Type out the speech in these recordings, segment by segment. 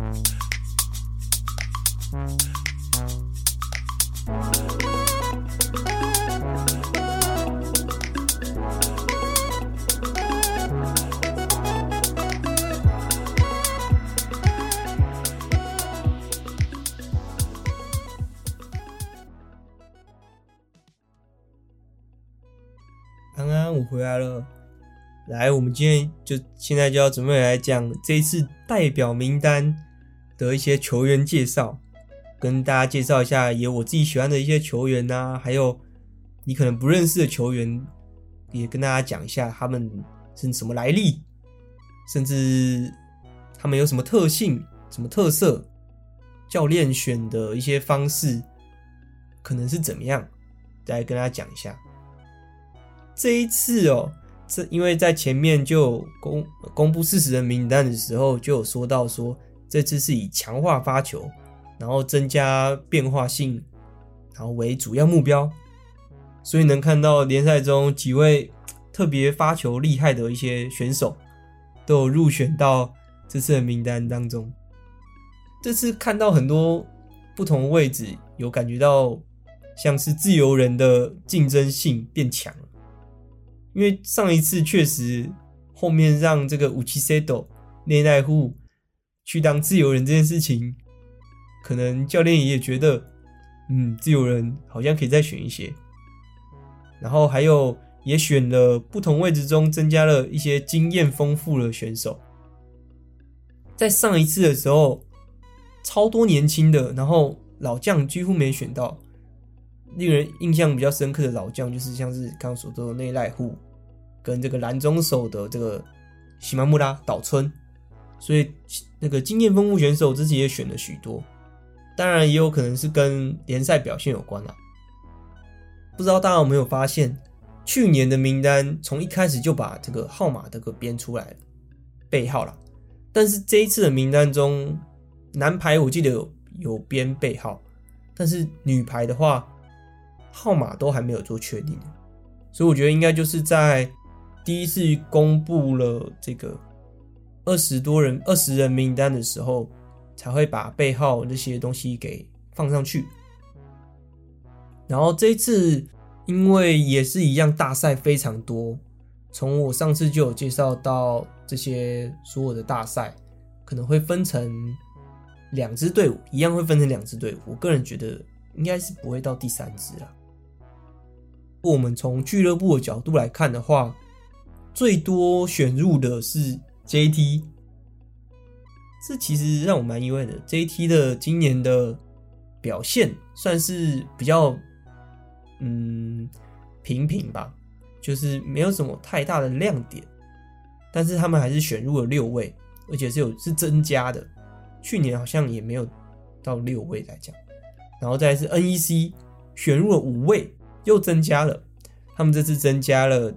安安，我回来了。来，我们今天就现在就要准备来讲这一次代表名单的一些球员介绍，跟大家介绍一下有我自己喜欢的一些球员啊，还有你可能不认识的球员，也跟大家讲一下他们是什么来历，甚至他们有什么特性、什么特色，教练选的一些方式可能是怎么样，再跟大家讲一下。这一次哦，这因为在前面就公公布四十人名单的时候，就有说到说，这次是以强化发球，然后增加变化性，然后为主要目标，所以能看到联赛中几位特别发球厉害的一些选手，都有入选到这次的名单当中。这次看到很多不同的位置，有感觉到像是自由人的竞争性变强。因为上一次确实后面让这个武器塞斗内奈户去当自由人这件事情，可能教练也觉得，嗯，自由人好像可以再选一些。然后还有也选了不同位置中增加了一些经验丰富的选手。在上一次的时候，超多年轻的，然后老将几乎没选到。令人印象比较深刻的老将，就是像是刚刚所说的内赖户，跟这个蓝中手的这个喜马木拉岛村，所以那个经验丰富选手自己也选了许多，当然也有可能是跟联赛表现有关啦。不知道大家有没有发现，去年的名单从一开始就把这个号码这个编出来了，背号了，但是这一次的名单中，男排我记得有有编背号，但是女排的话。号码都还没有做确定，所以我觉得应该就是在第一次公布了这个二十多人、二十人名单的时候，才会把背号这些东西给放上去。然后这一次，因为也是一样，大赛非常多，从我上次就有介绍到这些所有的大赛可能会分成两支队伍，一样会分成两支队伍。我个人觉得应该是不会到第三支啊。我们从俱乐部的角度来看的话，最多选入的是 JT，这其实让我蛮意外的。JT 的今年的表现算是比较嗯平平吧，就是没有什么太大的亮点。但是他们还是选入了六位，而且是有是增加的，去年好像也没有到六位来讲。然后再是 NEC 选入了五位。又增加了，他们这次增加了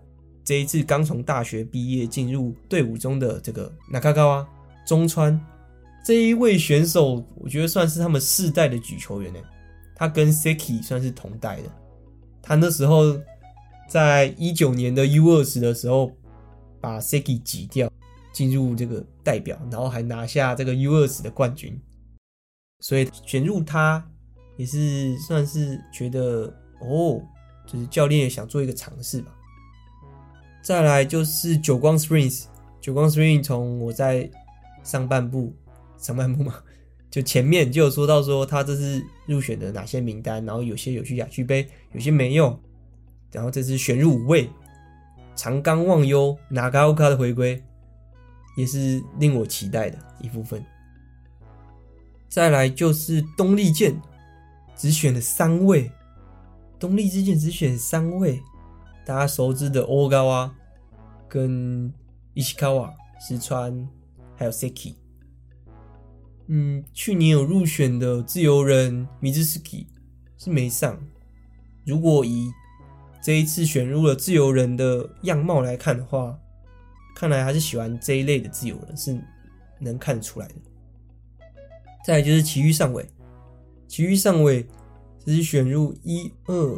这一次刚从大学毕业进入队伍中的这个那卡卡哇中川这一位选手，我觉得算是他们世代的举球员呢。他跟 Seki 算是同代的，他那时候在一九年的 U 二十的时候把 Seki 挤掉，进入这个代表，然后还拿下这个 U 二十的冠军，所以选入他也是算是觉得哦。就是教练也想做一个尝试吧。再来就是久光 Springs，久光 Springs 从我在上半部上半部嘛，就前面就有说到说他这次入选的哪些名单，然后有些有去亚俱杯，有些没有，然后这次选入五位，长冈望悠、Nagaoka 的回归，也是令我期待的一部分。再来就是东丽箭，只选了三位。东丽之前只选三位，大家熟知的欧高啊，跟伊西卡瓦、石川，还有 Seki。嗯，去年有入选的自由人米兹斯基是没上。如果以这一次选入了自由人的样貌来看的话，看来还是喜欢这一类的自由人，是能看得出来的。再来就是埼玉上尾，埼玉上尾。只是选入一二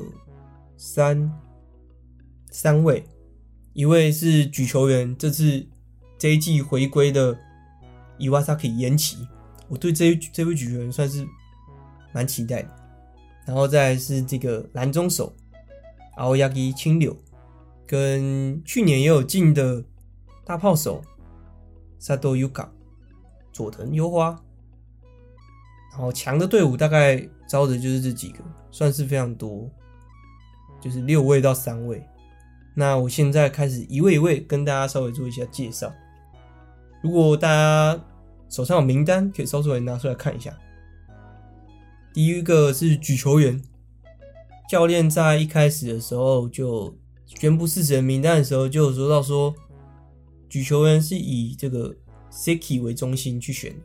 三三位，一位是举球员，这次这一季回归的伊瓦萨克延期，我对这这位举球员算是蛮期待的。然后再是这个蓝中手奥亚基青柳，跟去年也有进的大炮手萨多优卡佐藤优花。然后强的队伍大概招的就是这几个，算是非常多，就是六位到三位。那我现在开始一位一位跟大家稍微做一下介绍。如果大家手上有名单，可以搜出来拿出来看一下。第一个是举球员，教练在一开始的时候就宣布四十人名单的时候就有说到说，举球员是以这个 Siki 为中心去选，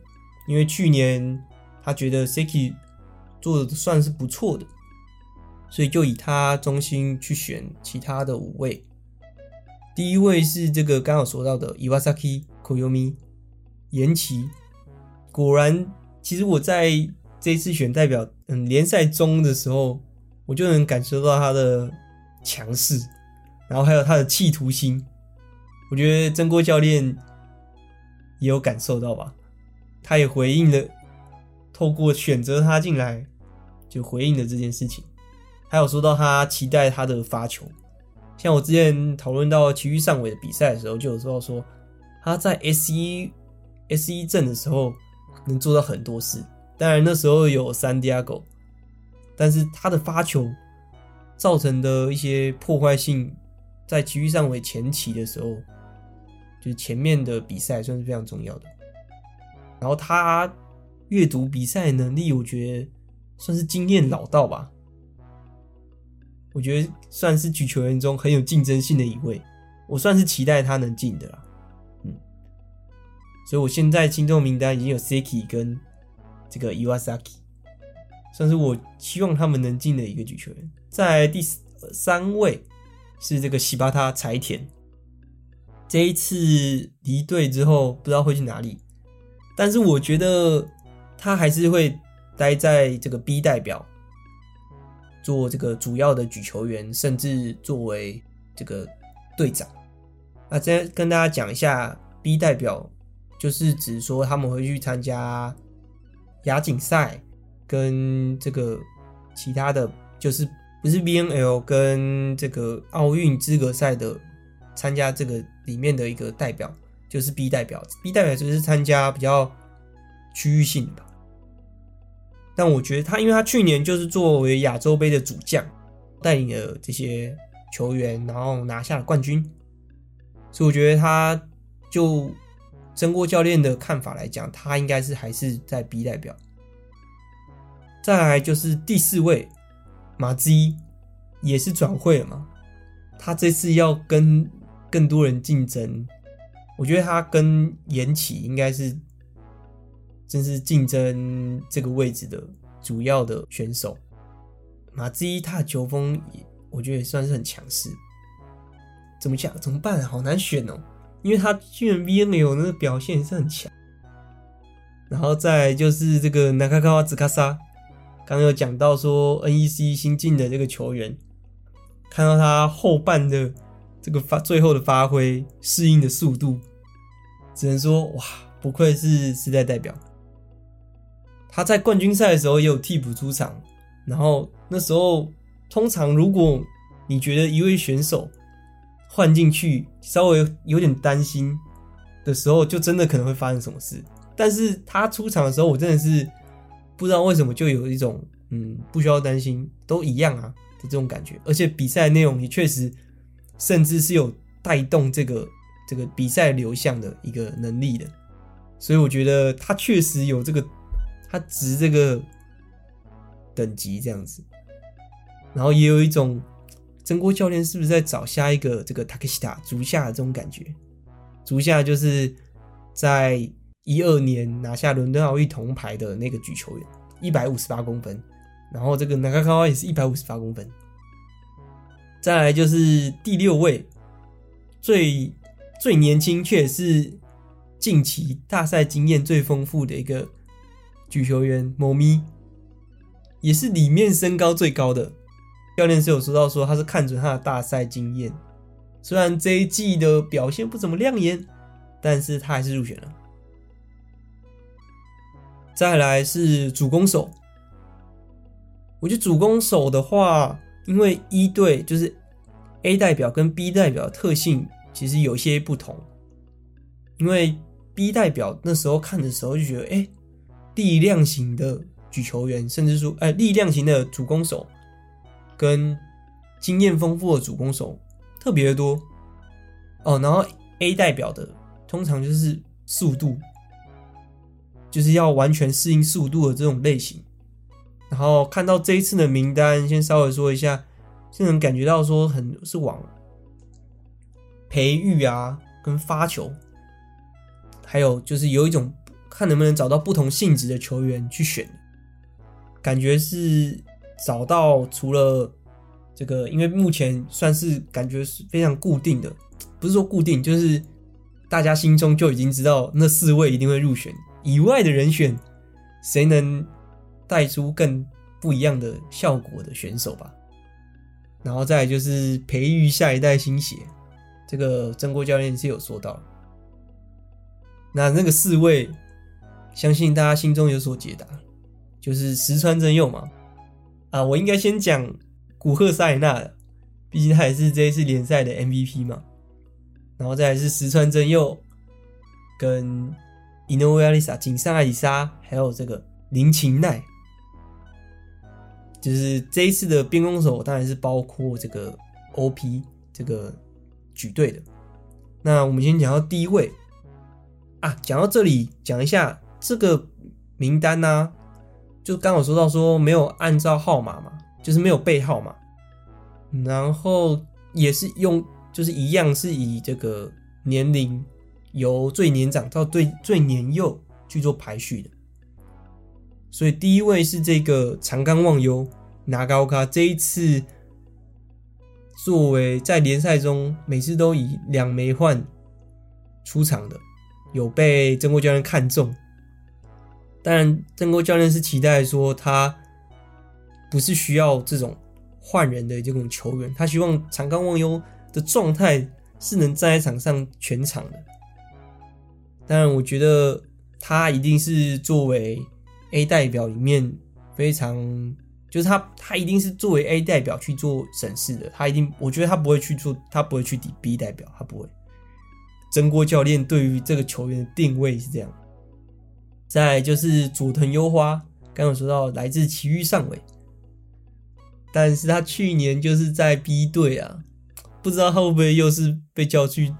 因为去年。他觉得 Siki 做的算是不错的，所以就以他中心去选其他的五位。第一位是这个刚好说到的 Iwasaki Koyomi 岩崎。果然，其实我在这次选代表嗯联赛中的时候，我就能感受到他的强势，然后还有他的企图心。我觉得曾国教练也有感受到吧，他也回应了。透过选择他进来，就回应了这件事情。还有说到他期待他的发球，像我之前讨论到埼玉上尾的比赛的时候，就有说到说他在 S 一 S 一阵的时候能做到很多事。当然那时候有三 Diago，但是他的发球造成的一些破坏性，在埼玉上尾前期的时候，就是前面的比赛算是非常重要的。然后他。阅读比赛能力，我觉得算是经验老道吧。我觉得算是举球员中很有竞争性的一位，我算是期待他能进的啦。嗯，所以我现在心中名单已经有 Seki 跟这个 Iwasaki，算是我希望他们能进的一个举球员。在第三位是这个西巴塔柴田，这一次离队之后不知道会去哪里，但是我觉得。他还是会待在这个 B 代表做这个主要的举球员，甚至作为这个队长。那再跟大家讲一下，B 代表就是指说他们会去参加亚锦赛跟这个其他的，就是不是 BNL 跟这个奥运资格赛的参加这个里面的一个代表，就是 B 代表。B 代表就是参加比较区域性的。但我觉得他，因为他去年就是作为亚洲杯的主将，带领了这些球员，然后拿下了冠军，所以我觉得他就经过教练的看法来讲，他应该是还是在 B 代表。再来就是第四位马兹一，也是转会了嘛，他这次要跟更多人竞争，我觉得他跟延启应该是。正是竞争这个位置的主要的选手，马兹伊他的球风也，我觉得也算是很强势。怎么讲？怎么办？好难选哦，因为他去年 VNL 那个表现也是很强。然后再就是这个中川司，刚刚有讲到说 NEC 新进的这个球员，看到他后半的这个发最后的发挥，适应的速度，只能说哇，不愧是时代代表。他在冠军赛的时候也有替补出场，然后那时候通常如果你觉得一位选手换进去稍微有点担心的时候，就真的可能会发生什么事。但是他出场的时候，我真的是不知道为什么就有一种嗯不需要担心都一样啊的这种感觉，而且比赛内容也确实甚至是有带动这个这个比赛流向的一个能力的，所以我觉得他确实有这个。他值这个等级这样子，然后也有一种真锅教练是不是在找下一个这个塔克西塔足下的这种感觉？足下就是在一二年拿下伦敦奥运铜牌的那个举球员，一百五十八公分，然后这个中川也是一百五十八公分。再来就是第六位，最最年轻却是近期大赛经验最丰富的一个。举球员某咪也是里面身高最高的，教练是有说到说他是看准他的大赛经验，虽然这一季的表现不怎么亮眼，但是他还是入选了。再来是主攻手，我觉得主攻手的话，因为一队就是 A 代表跟 B 代表的特性其实有些不同，因为 B 代表那时候看的时候就觉得，哎、力量型的举球员，甚至说，哎、力量型的主攻手跟经验丰富的主攻手特别的多哦，然后 A 代表的通常就是速度。就是要完全适应速度的这种类型，然后看到这一次的名单，先稍微说一下，就能感觉到说很是往培育啊，跟发球，还有就是有一种看能不能找到不同性质的球员去选，感觉是找到除了这个，因为目前算是感觉是非常固定的，不是说固定，就是大家心中就已经知道那四位一定会入选。以外的人选，谁能带出更不一样的效果的选手吧？然后再就是培育下一代新血，这个曾国教练是有说到。那那个四位，相信大家心中有所解答，就是石川真佑嘛。啊，我应该先讲古贺塞纳的，毕竟他也是这一次联赛的 MVP 嘛。然后再来是石川真佑跟。井上爱里沙、井上爱里沙，还有这个林琴奈，就是这一次的边攻手，当然是包括这个 OP 这个举队的。那我们先讲到第一位啊，讲到这里，讲一下这个名单呢、啊，就刚好说到说没有按照号码嘛，就是没有背号码，然后也是用，就是一样是以这个年龄。由最年长到最最年幼去做排序的，所以第一位是这个长冈望悠，拿高卡这一次作为在联赛中每次都以两枚换出场的，有被曾郭教练看中。当然，曾郭教练是期待说他不是需要这种换人的这种球员，他希望长冈望悠的状态是能站在场上全场的。当然，我觉得他一定是作为 A 代表里面非常，就是他他一定是作为 A 代表去做审视的。他一定，我觉得他不会去做，他不会去抵 B 代表，他不会。曾郭教练对于这个球员的定位是这样。再就是佐藤优花，刚刚说到来自埼玉上尾，但是他去年就是在 B 队啊，不知道会不会又是被叫去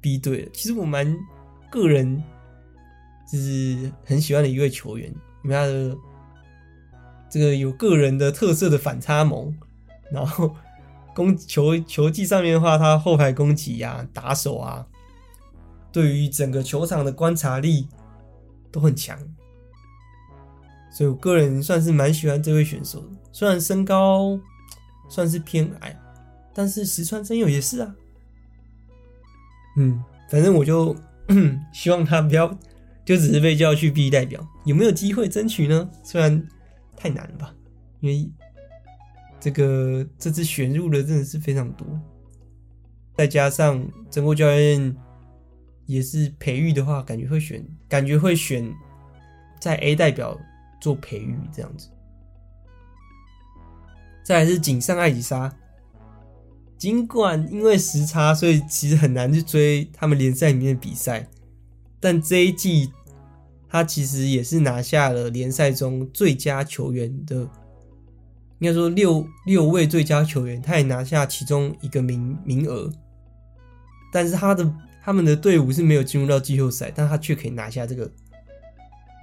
B 队。其实我蛮。个人就是很喜欢的一位球员，因为他的这个有个人的特色的反差萌，然后攻球球技上面的话，他后排攻击呀、打手啊，对于整个球场的观察力都很强，所以我个人算是蛮喜欢这位选手的。虽然身高算是偏矮，但是石川真佑也是啊。嗯，反正我就。希望他不要就只是被叫去 B 代表，有没有机会争取呢？虽然太难了吧，因为这个这次选入的真的是非常多，再加上曾郭教练也是培育的话，感觉会选，感觉会选在 A 代表做培育这样子。再来是井上爱吉沙。尽管因为时差，所以其实很难去追他们联赛里面的比赛，但这一季他其实也是拿下了联赛中最佳球员的，应该说六六位最佳球员，他也拿下其中一个名名额。但是他的他们的队伍是没有进入到季后赛，但他却可以拿下这个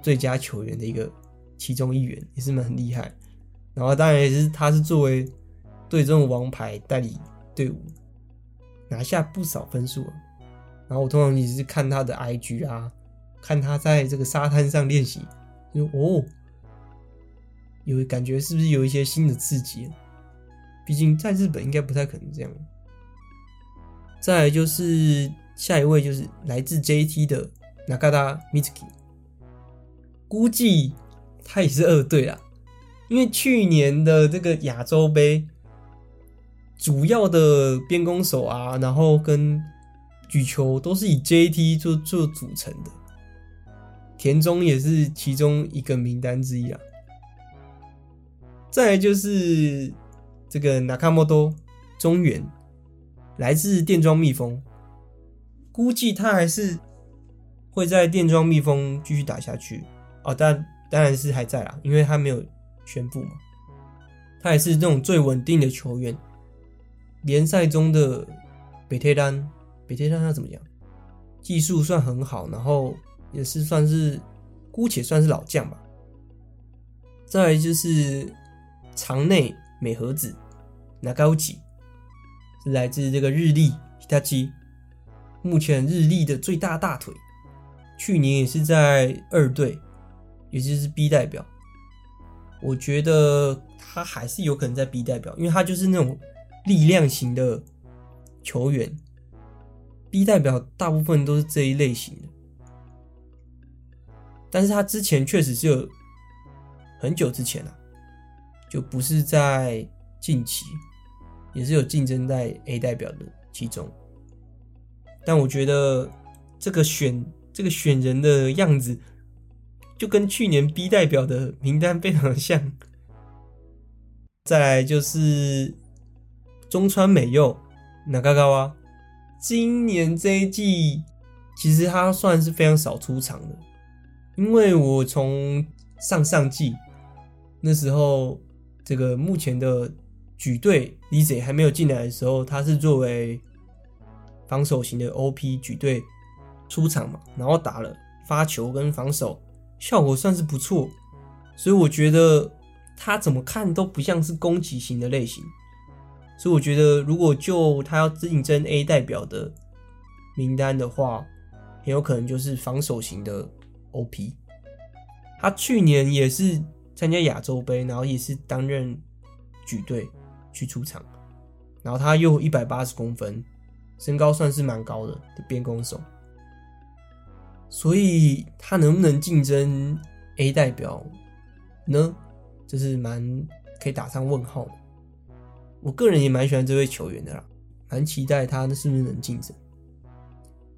最佳球员的一个其中一员，也是蛮很厉害。然后当然也是他是作为队中王牌代理。队伍拿下不少分数，然后我通常也是看他的 IG 啊，看他在这个沙滩上练习，就哦，有感觉是不是有一些新的刺激？毕竟在日本应该不太可能这样。再来就是下一位就是来自 JT 的 Nakata Mitsuki，估计他也是二队啊，因为去年的这个亚洲杯。主要的边攻手啊，然后跟举球都是以 JT 做做组成的。田中也是其中一个名单之一啊。再来就是这个 Nakamoto 中原，来自电装蜜蜂，估计他还是会在电装蜜蜂继续打下去哦。但当然是还在啦，因为他没有宣布嘛。他也是那种最稳定的球员，联赛中的北特丹，北特丹他怎么样？技术算很好，然后也是算是姑且算是老将吧。再来就是场内美和子，Nagauchi，是来自这个日立 Hitachi，目前日立的最大大腿，去年也是在二队，也就是 B 代表。我觉得他还是有可能在 B 代表，因为他就是那种力量型的球员。B 代表大部分都是这一类型的，但是他之前确实是有很久之前啊，就不是在近期，也是有竞争在 A 代表的其中。但我觉得这个选这个选人的样子，就跟去年 B 代表的名单非常的像。再来就是中川美佑，中川。今年这一季，其实他算是非常少出场的，因为我从上上季那时候，这个目前的举队 Lise 还没有进来的时候，他是作为防守型的 OP 举队出场嘛，然后打了发球跟防守，效果算是不错，所以我觉得他怎么看都不像是攻击型的类型。所以我觉得，如果就他要竞争 A 代表的名单的话，很有可能就是防守型的 OP。他去年也是参加亚洲杯，然后也是担任举队去出场，然后他又一百八十公分，身高算是蛮高的的边攻手。所以他能不能竞争 A 代表呢？这是蛮可以打上问号的。我个人也蛮喜欢这位球员的啦，蛮期待他是不是能竞争。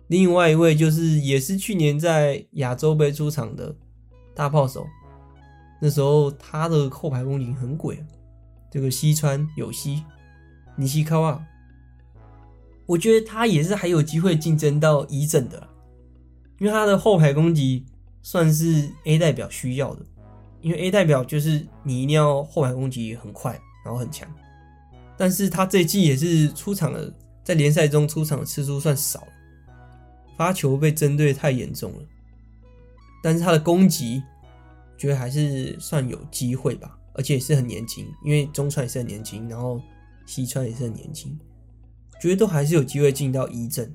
另外一位就是也是去年在亚洲杯出场的大炮手，那时候他的后排攻击很鬼，这个西川有希尼西卡瓦，我觉得他也是还有机会竞争到一阵的，因为他的后排攻击算是 A 代表需要的，因为 A 代表就是你一定要后排攻击很快，然后很强。但是他这季也是出场了，在联赛中出场的次数算少，发球被针对太严重了。但是他的攻击，觉得还是算有机会吧，而且也是很年轻，因为中川也是很年轻，然后西川也是很年轻，觉得都还是有机会进到一阵。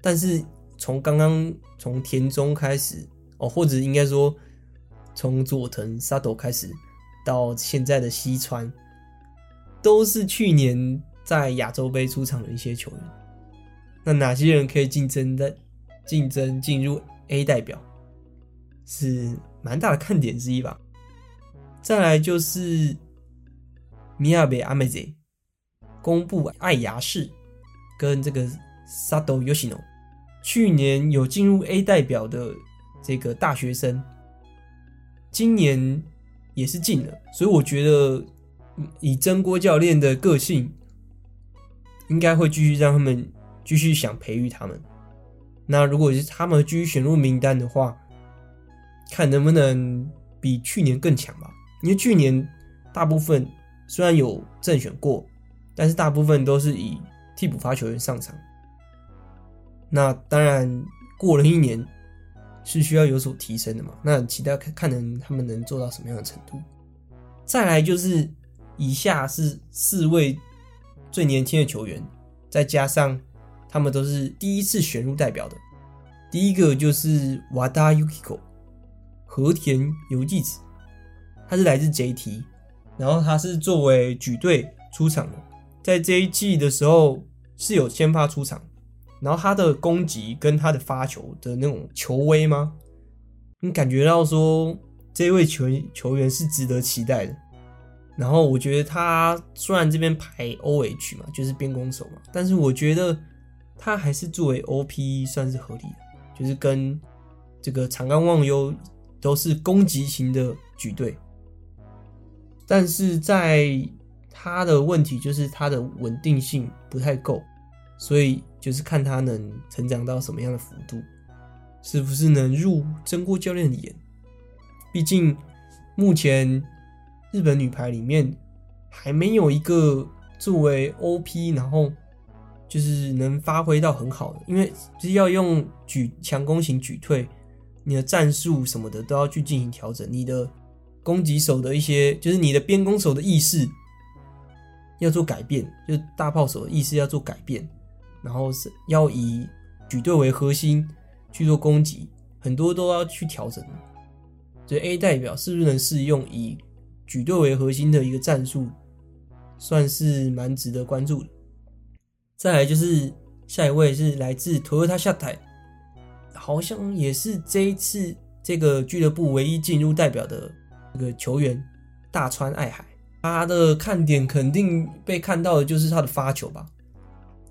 但是从刚刚从田中开始哦，或者应该说从佐藤沙斗开始到现在的西川。都是去年在亚洲杯出场的一些球员，那哪些人可以竞争的竞争进入 A 代表，是蛮大的看点之一吧。再来就是宫部爱芽，公布爱芽世跟这个 Sato Yoshino，去年有进入 A 代表的这个大学生，今年也是进了，所以我觉得。以真锅教练的个性，应该会继续让他们继续想培育他们。那如果是他们继续选入名单的话，看能不能比去年更强吧。因为去年大部分虽然有正选过，但是大部分都是以替补发球员上场。那当然过了一年是需要有所提升的嘛。那期待看看能他们能做到什么样的程度。再来就是。以下是四位最年轻的球员，再加上他们都是第一次选入代表的。第一个就是瓦达 Yukiko 和田由纪子，他是来自 JT，然后他是作为举队出场的，在这一季的时候是有先发出场，然后他的攻击跟他的发球的那种球威吗？你感觉到说这位球球员是值得期待的。然后我觉得他虽然这边排 OH 嘛，就是边攻手嘛，但是我觉得他还是作为 OP 算是合理的，就是跟这个长冈望悠都是攻击型的举队，但是在他的问题就是他的稳定性不太够，所以就是看他能成长到什么样的幅度，是不是能入真锅教练的眼？毕竟目前日本女排里面还没有一个作为 OP，然后就是能发挥到很好的，因为就是要用举强攻型举退，你的战术什么的都要去进行调整，你的攻击手的一些就是你的边攻手的意识。要做改变，就是大炮手的意思要做改变，然后是要以举队为核心去做攻击，很多都要去调整。所以 A 代表是不是能适用以举队为核心的一个战术，算是蛮值得关注的。再来就是下一位是来自 Toyota 下台，好像也是这一次这个俱乐部唯一进入代表的这个球员大川爱海。他的看点肯定被看到的就是他的发球吧，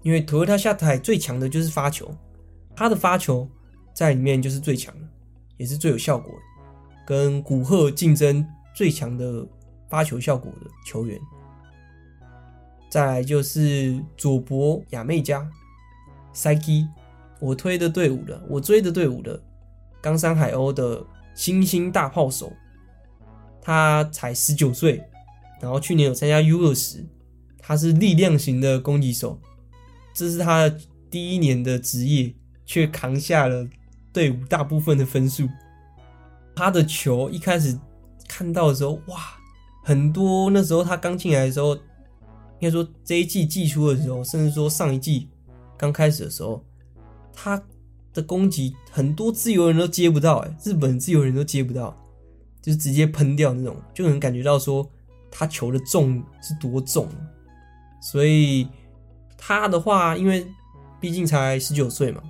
因为 Toyota 下台最强的就是发球，他的发球在里面就是最强的，也是最有效果的，跟古贺竞争最强的发球效果的球员。再来就是佐伯亚美加赛基我推的队伍的，我追的队伍的冈山海鸥的新兴大炮手，他才十九岁。然后去年有参加 U 二十，他是力量型的攻击手，这是他第一年的职业，却扛下了队伍大部分的分数。他的球一开始看到的时候，哇，很多那时候他刚进来的时候，应该说这一季季初的时候，甚至说上一季刚开始的时候，他的攻击很多自由人都接不到，哎，日本自由人都接不到，就是直接喷掉那种，就能感觉到说。他球的重是多重，所以他的话，因为毕竟才十九岁嘛，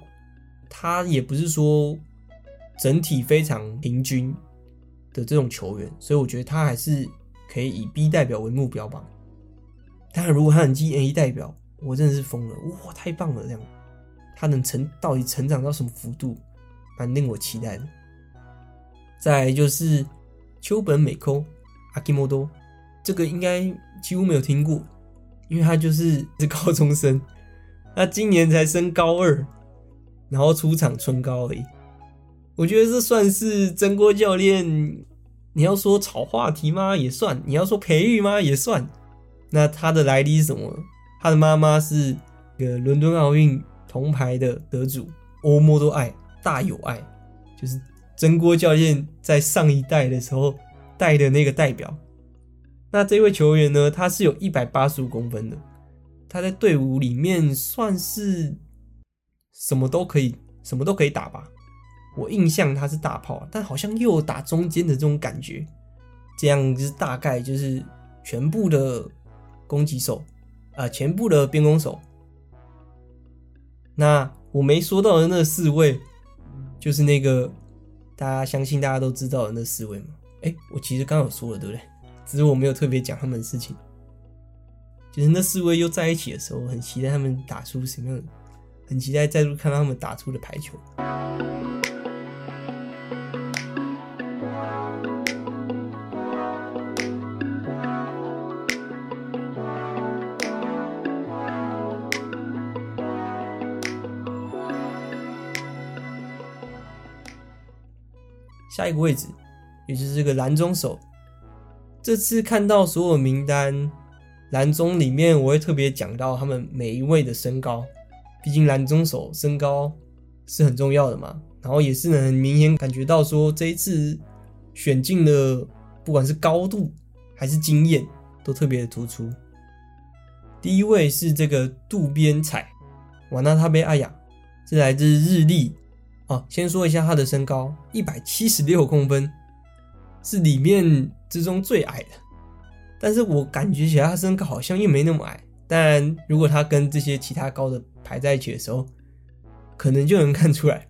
他也不是说整体非常平均的这种球员，所以我觉得他还是可以以 B 代表为目标吧。当然，如果他能进 A 代表，我真的是疯了，哇，太棒了！这样他能成到底成长到什么幅度，蛮令我期待的。再就是秋本美空阿基莫多。这个应该几乎没有听过，因为他就是是高中生，他今年才升高二，然后出场春高而已。我觉得这算是曾国教练，你要说炒话题吗？也算；你要说培育吗？也算。那他的来历是什么？他的妈妈是个伦敦奥运铜牌的得主欧莫多爱大有爱，就是曾国教练在上一代的时候带的那个代表。那这位球员呢？他是有一百八十五公分的，他在队伍里面算是什么都可以，什么都可以打吧。我印象他是大炮，但好像又打中间的这种感觉。这样就是大概就是全部的攻击手啊、全部的边攻手。那我没说到的那四位，就是那个大家相信大家都知道的那四位嘛？哎，我其实刚有说了，对不对？只是我没有特别讲他们的事情，就是那四位又在一起的时候，很期待他们打出什么样的，很期待再度看到他们打出的排球。下一个位置，也就是这个拦中手。这次看到所有名单，蓝中里面我会特别讲到他们每一位的身高，毕竟蓝中手身高是很重要的嘛。然后也是能明显感觉到说这一次选进的不管是高度还是经验都特别的突出。第一位是这个渡边彩，瓦纳塔贝阿雅，是来自日立。啊，先说一下他的身高，一百七十六公分。是里面之中最矮的，但是我感觉起来他身高好像又没那么矮。但如果他跟这些其他高的排在一起的时候，可能就能看出来。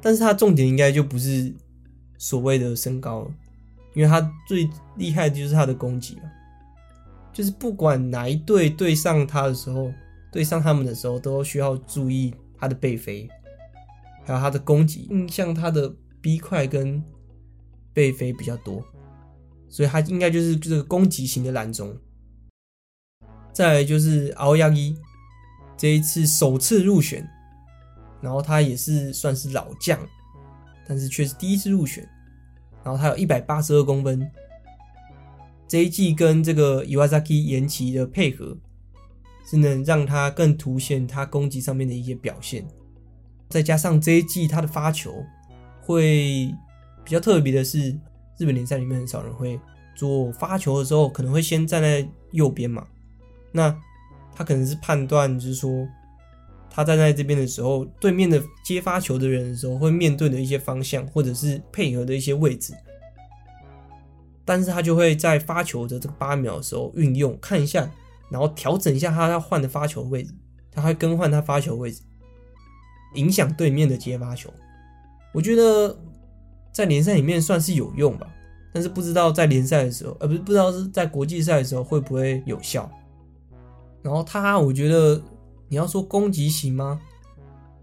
但是他重点应该就不是所谓的身高了，因为他最厉害的就是他的攻击嘛，就是不管哪一队对上他的时候，对上他们的时候，都需要注意他的背飞，还有他的攻击，印象他的 B 块跟背飞比较多，所以他应该就是这个攻击型的蓝中。再来就是青柳，这一次首次入选，然后他也是算是老将，但是却是第一次入选，然后他有一百八十二公分，这一季跟这个伊瓦萨基延期的配合，是能让他更凸显他攻击上面的一些表现，再加上这一季他的发球会比较特别的是，日本联赛里面很少人会做发球的时候，可能会先站在右边嘛。那他可能是判断，就是说他站在这边的时候，对面的接发球的人的时候，会面对的一些方向，或者是配合的一些位置。但是他就会在发球的这个八秒的时候运用，看一下，然后调整一下他要换的发球位置，他会更换他发球位置，影响对面的接发球。我觉得在联赛里面算是有用吧，但是不知道在联赛的时候，呃，不是不知道是在国际赛的时候会不会有效。然后他，我觉得你要说攻击型吗？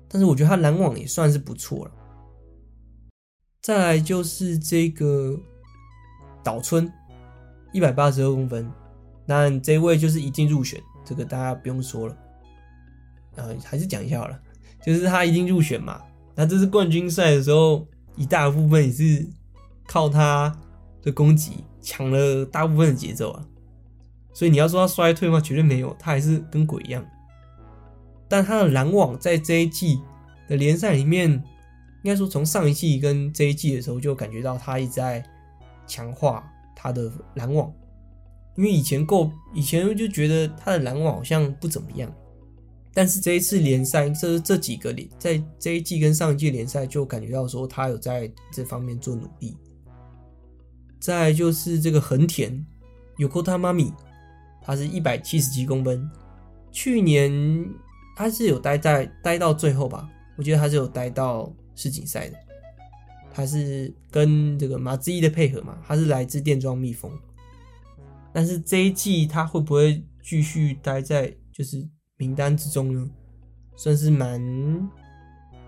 但是我觉得他拦网也算是不错了。再来就是这个岛村，一百八十二公分，但这位就是一定入选，这个大家不用说了。呃，还是讲一下好了，就是他一定入选嘛。那这次冠军赛的时候，一大部分也是靠他的攻击抢了大部分的节奏啊。所以你要说他衰退吗？绝对没有，他还是跟鬼一样。但他的拦网在这一季的联赛里面，应该说从上一季跟这一季的时候就感觉到他一直在强化他的拦网。因为以前够，以前就觉得他的拦网好像不怎么样。但是这一次联赛，这这几个联，在这一季跟上一季联赛就感觉到说他有在这方面做努力。再就是这个横田，Yokota Mami。他是一百七十七公分，去年他是有待在待到最后吧，我觉得他是有待到世锦赛的。他是跟这个马自一的配合嘛，他是来自电装蜜蜂，但是这一季他会不会继续待在就是名单之中呢？算是蛮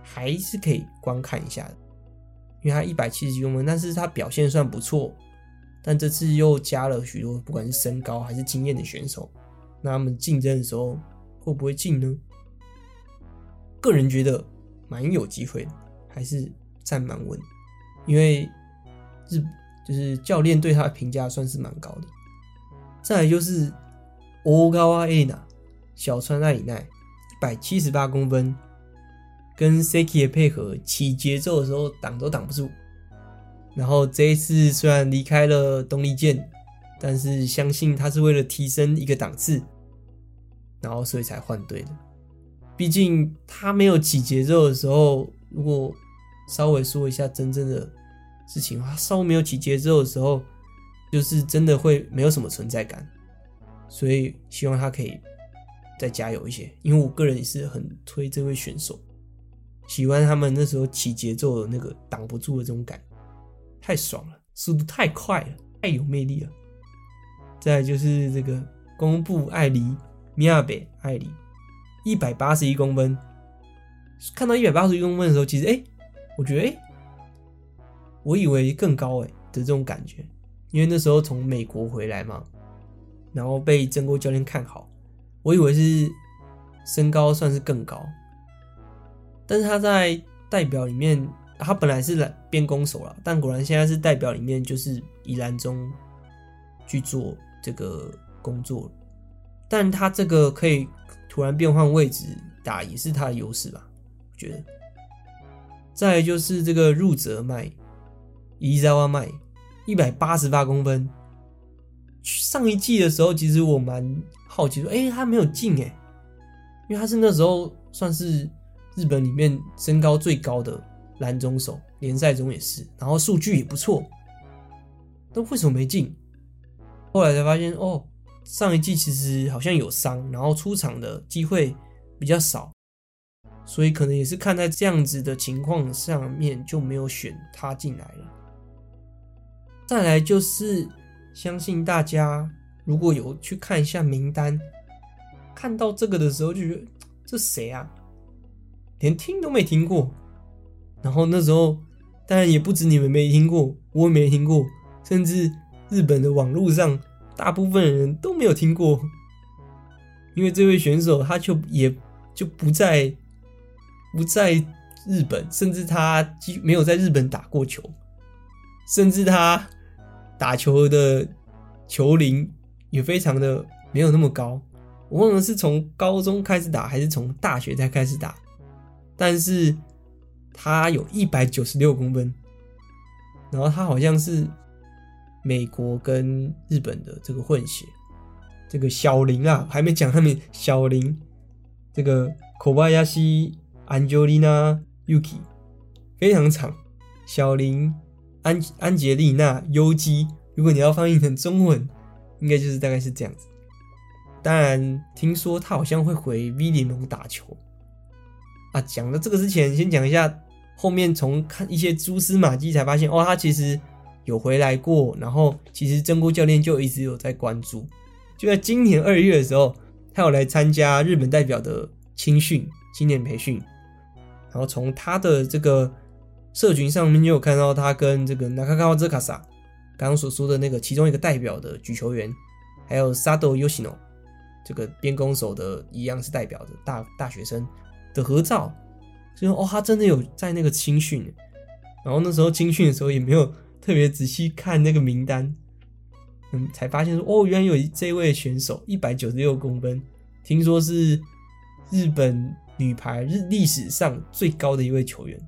还是可以观看一下的，因为他一百七十公分，但是他表现算不错。但这次又加了许多，不管是身高还是经验的选手，那他们竞争的时候会不会进呢？个人觉得蛮有机会的，还是站蛮稳，因为日就是教练对他的评价算是蛮高的。再来就是欧高阿艾娜小川爱里奈，一百七十八公分，跟 Seki 的配合起节奏的时候挡都挡不住。然后这一次虽然离开了东丽健，但是相信他是为了提升一个档次，然后所以才换队的。毕竟他没有起节奏的时候，如果稍微说一下真正的事情，他稍微没有起节奏的时候，就是真的会没有什么存在感。所以希望他可以再加油一些，因为我个人也是很推这位选手，喜欢他们那时候起节奏的那个挡不住的这种感。太爽了，速度太快了，太有魅力了。再就是这个宫部爱梨，米亚北爱梨，一百八十一公分。看到一百八十一公分的时候，其实哎、我觉得哎、我以为更高哎的这种感觉，因为那时候从美国回来嘛，然后被真锅教练看好，我以为是身高算是更高，但是他在代表里面。他本来是来边攻手了，但果然现在是代表里面就是以拦中去做这个工作，但他这个可以突然变换位置打也是他的优势吧？我觉得。再来就是这个入泽麦，伊泽瓦麦，一百八十八公分。上一季的时候，其实我蛮好奇说，哎、他没有进哎，因为他是那时候算是日本里面身高最高的。篮中手联赛中也是，然后数据也不错，但为什么没进？后来才发现哦，上一季其实好像有伤，然后出场的机会比较少，所以可能也是看在这样子的情况上面就没有选他进来了。再来就是，相信大家如果有去看一下名单，看到这个的时候就觉得 这谁啊？连听都没听过。然后那时候当然也不止你们没听过，我也没听过，甚至日本的网络上大部分人都没有听过，因为这位选手他就也就不在不在日本，甚至他几没有在日本打过球，甚至他打球的球龄也非常的没有那么高。我忘了是从高中开始打还是从大学才开始打，但是他有一百九十六公分，然后他好像是美国跟日本的这个混血，这个小林啊，还没讲他们小林，这个 Kobayashi Angelina Yuki 非常长，小林安安杰丽娜优姬，如果你要翻译成中文，应该就是大概是这样子。当然，听说他好像会回 V 联盟打球啊。讲到这个之前，先讲一下后面从看一些蛛丝马迹才发现，哦，他其实有回来过。然后，其实真锅教练就一直有在关注。就在今年二月的时候，他有来参加日本代表的青训、青年培训。然后从他的这个社群上面，就有看到他跟这个 Nakagawa Tsukasa 刚刚所说的那个其中一个代表的举球员，还有 Sato Yoshino。这个边攻手的一样是代表的大大学生的合照，所以说哦，他真的有在那个青训，然后那时候青训的时候也没有特别仔细看那个名单，嗯，才发现说哦，原来有这位选手一百九十六公分，听说是日本女排日历史上最高的一位球员，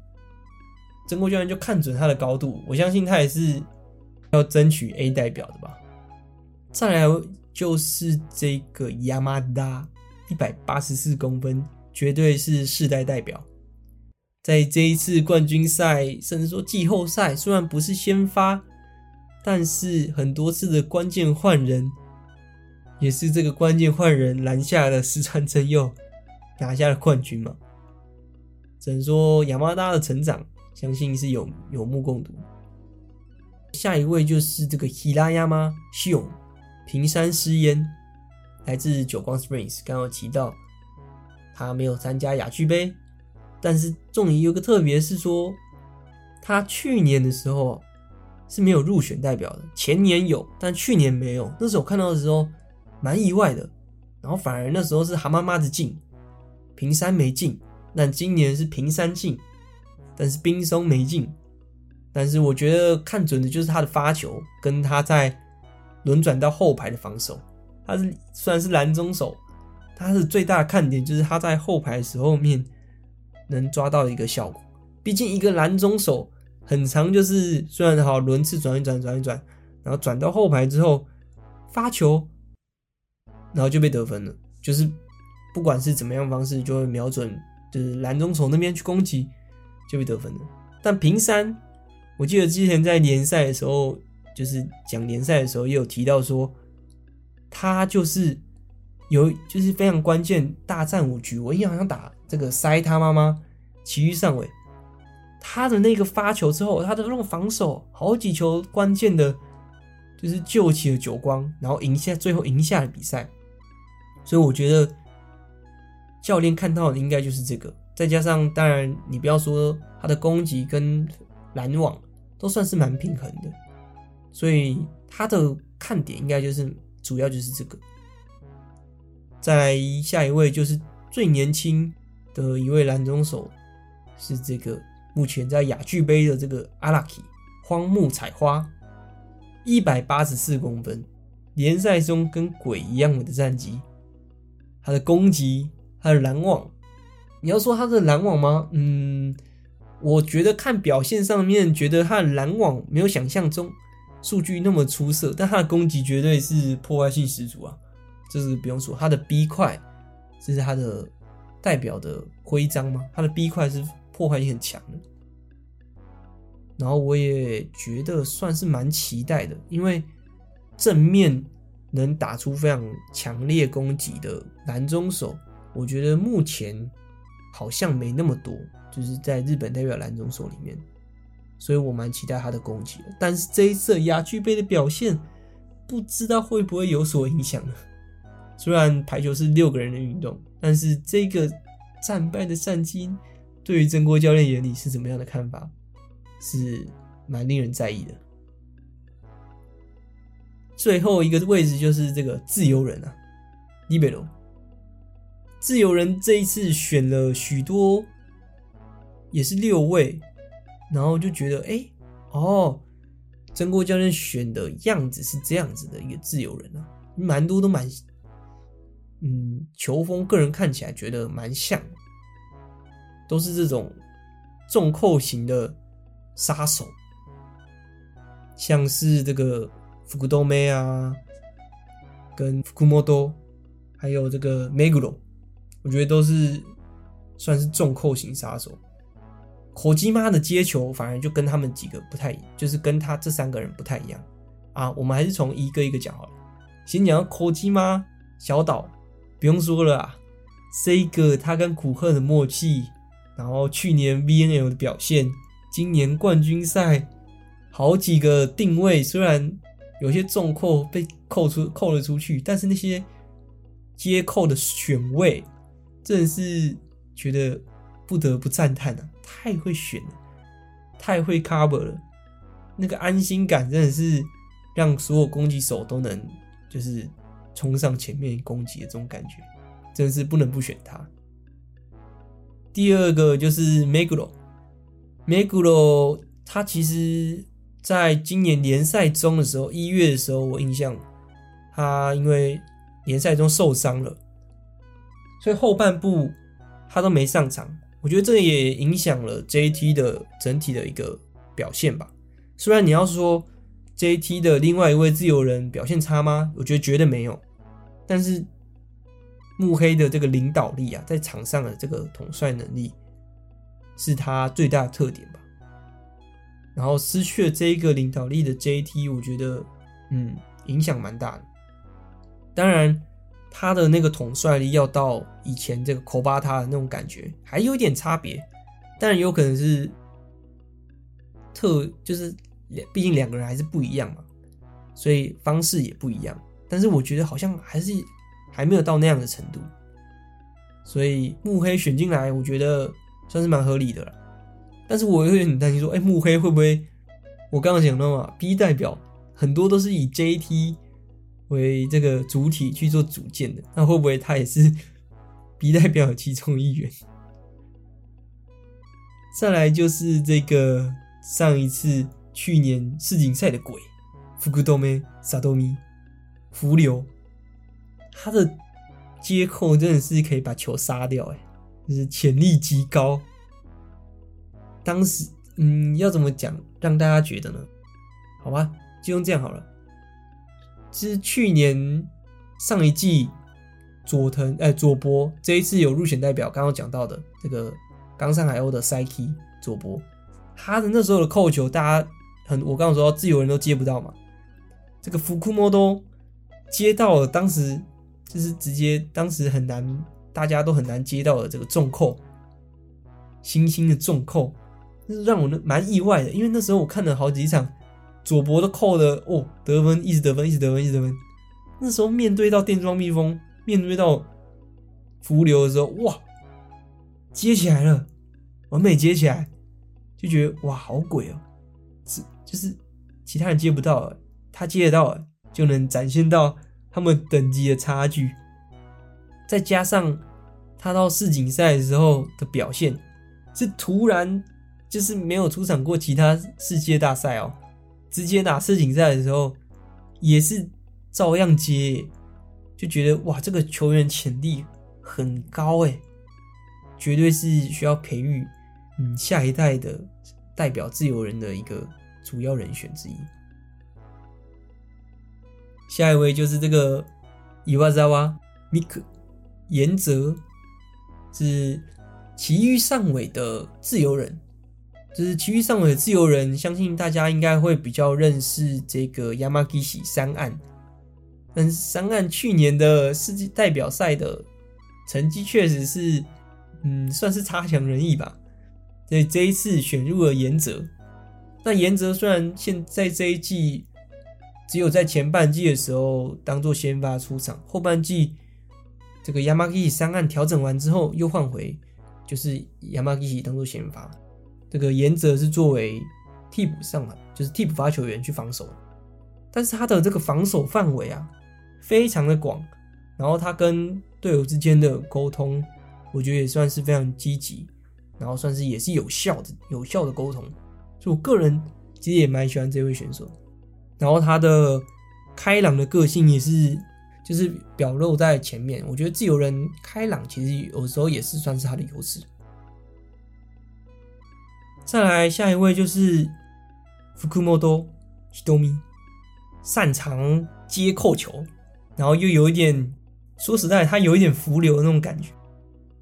真锅教练就看准他的高度，我相信他也是要争取 A 代表的吧，再来。就是这个亚麻达，一百八十四公分，绝对是世代代表。在这一次冠军赛，甚至说季后赛，虽然不是先发，但是很多次的关键换人，也是这个关键换人拦下了石川真佑，拿下了冠军嘛。只能说亚麻达的成长，相信是有有目共睹。下一位就是这个希拉亚马西勇。平山诗嫣来自久光 Springs，刚刚有提到他没有参加亚俱杯，但是重点有个特别是说，他去年的时候是没有入选代表的，前年有，但去年没有。那时候我看到的时候蛮意外的，然后反而那时候是蛤蟆妈子进，平山没进，但今年是平山进，但是冰松没进。但是我觉得看准的就是他的发球跟他在。轮转到后排的防守，他是虽然是拦中手，他是最大的看点就是他在后排的时候面能抓到一个效果。毕竟一个拦中手很长，就是虽然好轮次转一转转一转，然后转到后排之后发球，然后就被得分了。就是不管是怎么样方式，就会瞄准就是拦中手那边去攻击，就被得分了。但平山，我记得之前在联赛的时候。就是讲联赛的时候也有提到说，他就是有就是非常关键大战五局，我印象好像打这个塞他妈妈奇遇上尾，他的那个发球之后，他的那种防守好几球关键的，就是救起了久光，然后赢下最后赢下了比赛，所以我觉得教练看到的应该就是这个，再加上当然你不要说他的攻击跟拦网都算是蛮平衡的。所以他的看点应该就是主要就是这个。再来下一位就是最年轻的一位拦中手，是这个目前在亚俱杯的这个阿拉基荒木彩花，一百八十四公分，联赛中跟鬼一样的战绩。他的攻击，他的拦网，你要说他的拦网吗？嗯，我觉得看表现上面，觉得他的拦网没有想象中。数据那么出色，但他的攻击绝对是破坏性十足啊！这是不用说，他的 B 块这是他的代表的徽章吗？他的 B 块是破坏性很强的。然后我也觉得算是蛮期待的，因为正面能打出非常强烈攻击的拦中手，我觉得目前好像没那么多，就是在日本代表拦中所里面。所以我蛮期待他的攻击的，但是这一次亚俱杯的表现，不知道会不会有所影响呢？虽然排球是六个人的运动，但是这个战败的战绩，对于曾国教练眼里是怎么样的看法，是蛮令人在意的。最后一个位置就是这个自由人啊，Libero。自由人这一次选了许多，也是六位，然后就觉得，哎，哦，真锅教练选的样子是这样子的一个自由人啊，蛮多都蛮，嗯，球风个人看起来觉得蛮像，都是这种重扣型的杀手，像是这个福库多梅啊，跟福库莫多，还有这个梅古罗。我觉得都是算是重扣型杀手。火鸡妈的接球反而就跟他们几个不太，就是跟他这三个人不太一样啊。我们还是从一个一个讲好了。先讲火鸡妈小岛，不用说了啊，C 哥他跟古贺的默契，然后去年 VNL 的表现，今年冠军赛好几个定位，虽然有些重扣被扣出扣了出去，但是那些接扣的选位。真的是觉得不得不赞叹啊！太会选了，太会 cover 了，那个安心感真的是让所有攻击手都能就是冲上前面攻击的这种感觉，真的是不能不选他。第二个就是 Meguro，Meguro 他其实在今年联赛中的时候，一月的时候，我印象他因为联赛中受伤了。所以后半部他都没上场，我觉得这也影响了 JT 的整体的一个表现吧。虽然你要说 JT 的另外一位自由人表现差吗？我觉得绝对没有。但是慕黑的这个领导力啊，在场上的这个统帅能力是他最大的特点吧。然后失去了这一个领导力的 JT，我觉得嗯，影响蛮大的。当然。他的那个统帅力要到以前这个科巴塔的那种感觉，还有一点差别，但有可能是特，就是两毕竟两个人还是不一样嘛，所以方式也不一样。但是我觉得好像还是还没有到那样的程度，所以目黑选进来，我觉得算是蛮合理的了。但是我又有点担心说，哎，目黑会不会？我刚刚讲到嘛，B 代表很多都是以 JT。为这个主体去做组建的，那会不会他也是 B 代表的其中一员？再来就是这个上一次去年世锦赛的鬼福库多梅萨多米福流，他的接扣真的是可以把球杀掉，哎，就是潜力极高。当时，嗯，要怎么讲让大家觉得呢？好吧，就用这样好了。其实去年上一季佐藤哎佐伯这一次有入选代表，刚刚讲到的这个冈山海鸥的 Saki 佐伯，他的那时候的扣球，大家很我刚刚说到自由人都接不到嘛，这个福库摩多接到了，当时就是直接当时很难，大家都很难接到的这个重扣，星星的重扣，就是让我蛮意外的，因为那时候我看了好几场。佐伯都扣的哦，得分一直得分，一直得分，一直得分。那时候面对到电装蜜蜂，面对到福流的时候，哇，接起来了，完美接起来，就觉得哇，好鬼哦！是就是其他人接不到，他接得到，就能展现到他们等级的差距。再加上他到世锦赛的时候的表现，是突然就是没有出场过其他世界大赛哦。直接打世锦赛的时候，也是照样接，就觉得哇，这个球员潜力很高哎，绝对是需要培育嗯下一代的代表自由人的一个主要人选之一。下一位就是这个伊瓦扎瓦米克岩泽，是埼玉上尾的自由人。就是埼玉上位的自由人，相信大家应该会比较认识这个 Yamagishi 三岸，但是三岸去年的世界代表赛的成绩确实是，嗯，算是差强人意吧。所以这一次选入了岩泽，那岩泽虽然现在这一季只有在前半季的时候当做先发出场，后半季这个 Yamagishi 三岸调整完之后又换回就是 Yamagishi 当做先发，这个岩泽是作为替补上来，就是替补发球员去防守。但是他的这个防守范围啊，非常的广，然后他跟队友之间的沟通，我觉得也算是非常积极，然后算是也是有效的、有效的沟通。所以我个人其实也蛮喜欢这位选手。然后他的开朗的个性也是，就是表露在前面。我觉得自由人开朗其实有时候也是算是他的优势。再来下一位就是福库莫多希多米。擅长接扣球，然后又有一点，说实在，他有一点浮流的那种感觉。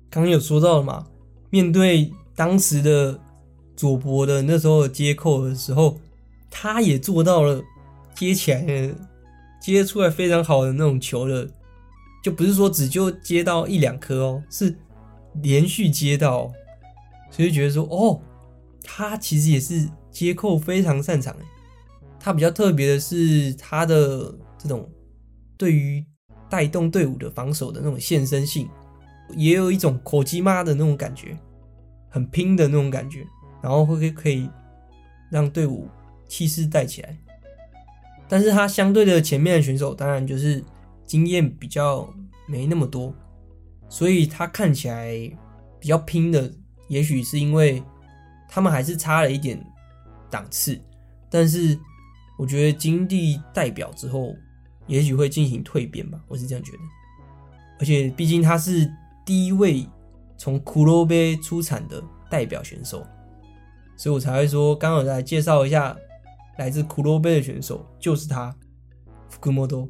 刚刚有说到了嘛，面对当时的佐伯的那时候的接扣的时候，他也做到了接起来的，接出来非常好的那种球的，就不是说只就接到一两颗哦，是连续接到，所以觉得说，哦，他其实也是接扣非常擅长诶。他比较特别的是，他的这种对于带动队伍的防守的那种献身性，也有一种口技妈的那种感觉，很拼的那种感觉，然后会可以让队伍气势带起来。但是他相对的前面的选手，当然就是经验比较没那么多，所以他看起来比较拼的，也许是因为他们还是差了一点档次，但是。我觉得经历代表之后，也许会进行蜕变吧，我是这样觉得。而且毕竟他是第一位从骷髅杯出产的代表选手，所以我才会说，刚好来介绍一下来自骷髅杯的选手，就是他福库莫多。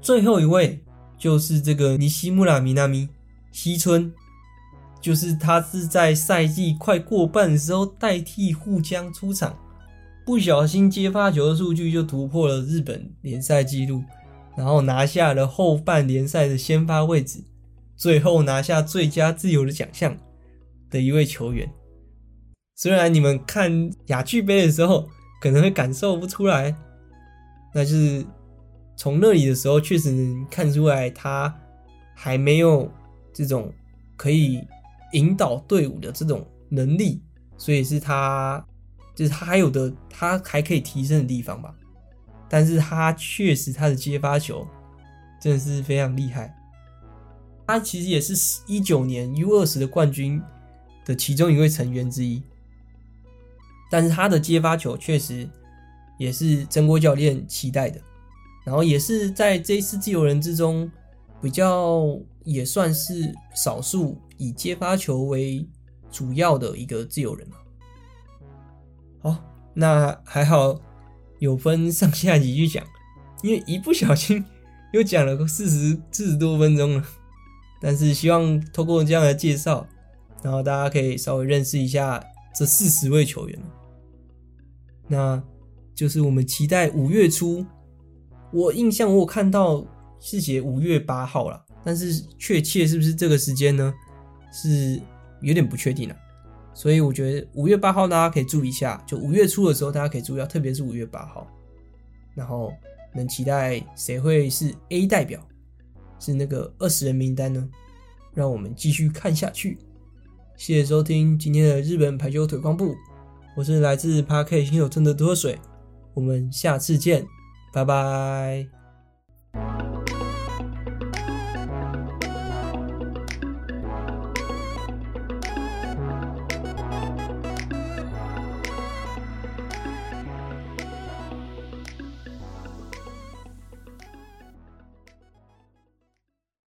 最后一位就是这个尼西穆拉米纳米西村，就是他是在赛季快过半的时候代替户江出场。不小心接发球的数据就突破了日本联赛纪录，然后拿下了后半联赛的先发位置，最后拿下最佳自由的奖项的一位球员。虽然你们看亚俱杯的时候可能会感受不出来，那就是从那里的时候确实能看出来他还没有这种可以引导队伍的这种能力，所以是他。就是他还有的，他还可以提升的地方吧。但是他确实他的接发球真的是非常厉害。他其实也是一九年 U 二十的冠军的其中一位成员之一。但是他的接发球确实也是曾国教练期待的。然后也是在这一次自由人之中比较也算是少数以接发球为主要的一个自由人。好，那还好有分上下集去讲，因为一不小心又讲了个四十四十多分钟了。但是希望透过这样的介绍，然后大家可以稍微认识一下这四十位球员。那就是我们期待五月初，我印象我看到是写五月八号了，但是确切是不是这个时间呢？是有点不确定了。所以我觉得五月八号大家可以注意一下，就五月初的时候大家可以注意到，特别是五月八号，然后能期待谁会是 A 代表，是那个二十人名单呢？让我们继续看下去。谢谢收听今天的日本排球推广部，我是来自 Park 新手村的多水，我们下次见，拜拜。